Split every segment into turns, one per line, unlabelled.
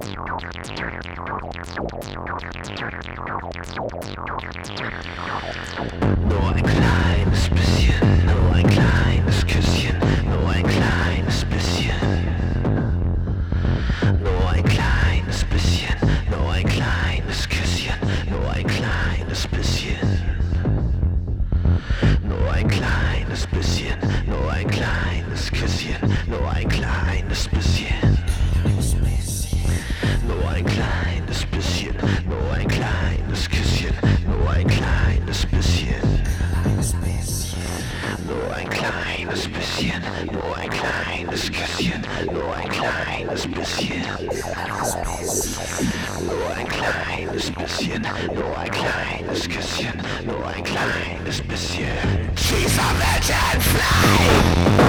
Nur ein kleines bisschen, nur ein kleines Küsschen, nur ein kleines bisschen. Nur ein kleines bisschen, nur ein kleines Küsschen, nur ein kleines bisschen. Nur ein kleines bisschen, nur ein kleines Küsschen, nur ein kleines bisschen. Kleines bisschen, nur ein kleines Küsschen, nur ein kleines bisschen. Nur ein kleines bisschen, nur ein kleines Küsschen, nur ein kleines bisschen. She's a virgin flame!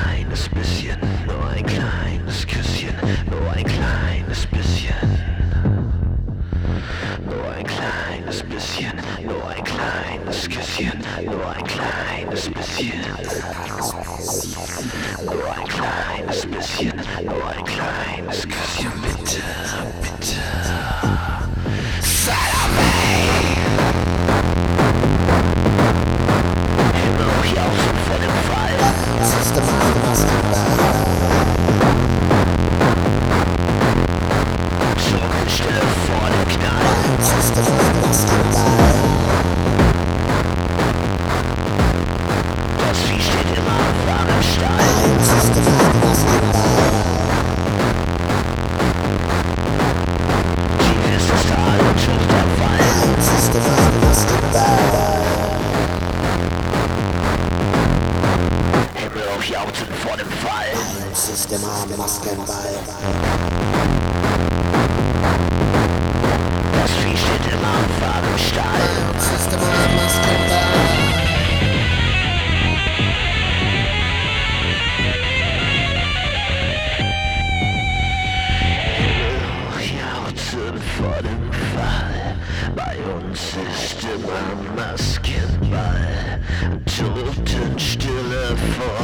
kleines bisschen, nur ein kleines Küsschen, nur ein kleines bisschen. Nur ein kleines bisschen, nur ein kleines Küsschen, nur ein kleines bisschen. Nur ein kleines bisschen, nur ein kleines Küsschen, bitte, bitte. Fall. Totenstille vor Himmel hochjauchzend vor dem Fall. Das Vieh steht immer am warmen Stall. Jauchzen vor dem Fall. Bei uns ist immer Maskenball. Totenstille vor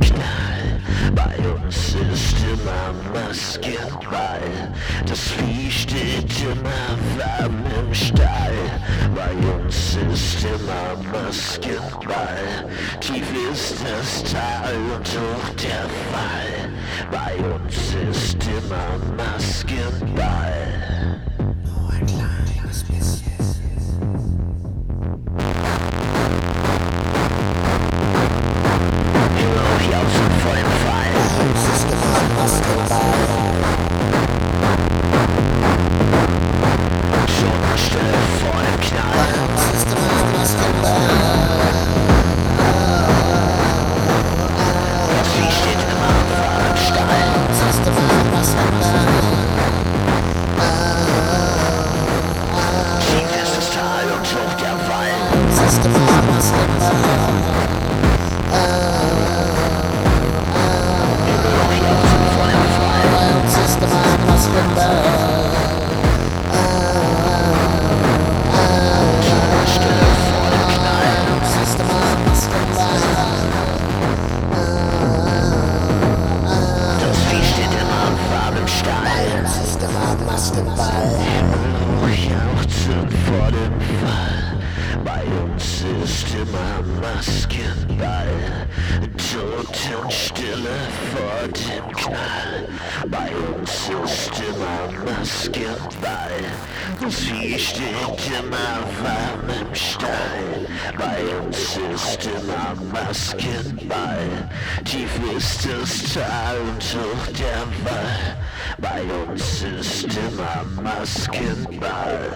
Knall. Bei uns ist immer Maskenball. Das Vieh steht immer warm im Stall. Bei uns ist immer Maskenball. Tief ist das Tal und hoch der Fall. Bei uns ist immer Maskenball. Hochjauchzend vor dem Fall. Bei uns ist immer Maskenball. Totenstille vor dem Knall. Bei uns ist immer Maskenball. Vieh steht immer warm im Stall. Bei uns ist immer Maskenball. Tief ist das Tal und hoch der Wall. Bei uns ist immer Maskenball.